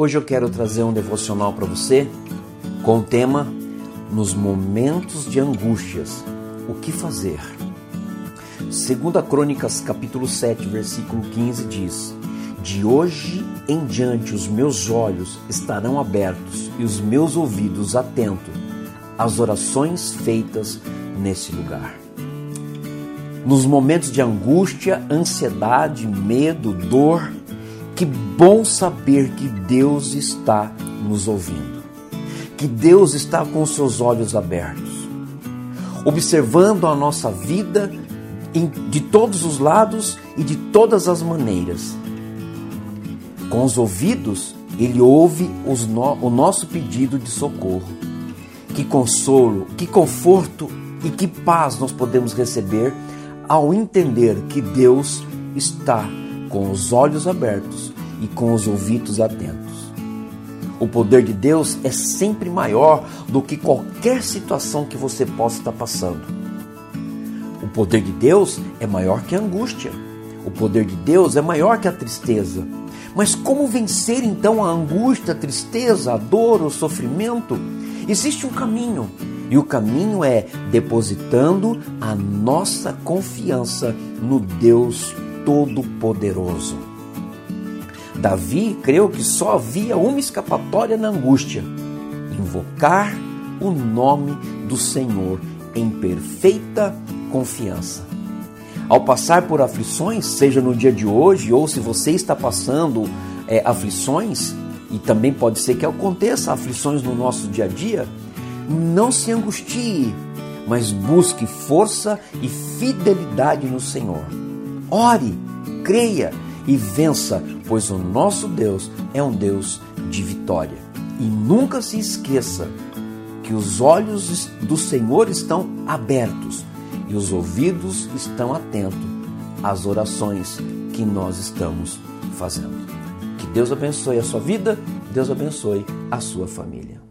Hoje eu quero trazer um devocional para você com o tema Nos momentos de angústias, o que fazer? Segunda Crônicas, capítulo 7, versículo 15 diz: De hoje em diante os meus olhos estarão abertos e os meus ouvidos atentos às orações feitas nesse lugar. Nos momentos de angústia, ansiedade, medo, dor, que bom saber que Deus está nos ouvindo, que Deus está com seus olhos abertos, observando a nossa vida de todos os lados e de todas as maneiras. Com os ouvidos, Ele ouve o nosso pedido de socorro. Que consolo, que conforto e que paz nós podemos receber ao entender que Deus está com os olhos abertos e com os ouvidos atentos. O poder de Deus é sempre maior do que qualquer situação que você possa estar passando. O poder de Deus é maior que a angústia. O poder de Deus é maior que a tristeza. Mas como vencer então a angústia, a tristeza, a dor, o sofrimento? Existe um caminho e o caminho é depositando a nossa confiança no Deus Todo-Poderoso. Davi creu que só havia uma escapatória na angústia: invocar o nome do Senhor em perfeita confiança. Ao passar por aflições, seja no dia de hoje ou se você está passando é, aflições, e também pode ser que aconteça aflições no nosso dia a dia, não se angustie, mas busque força e fidelidade no Senhor. Ore, creia e vença, pois o nosso Deus é um Deus de vitória. E nunca se esqueça que os olhos do Senhor estão abertos e os ouvidos estão atentos às orações que nós estamos fazendo. Que Deus abençoe a sua vida, Deus abençoe a sua família.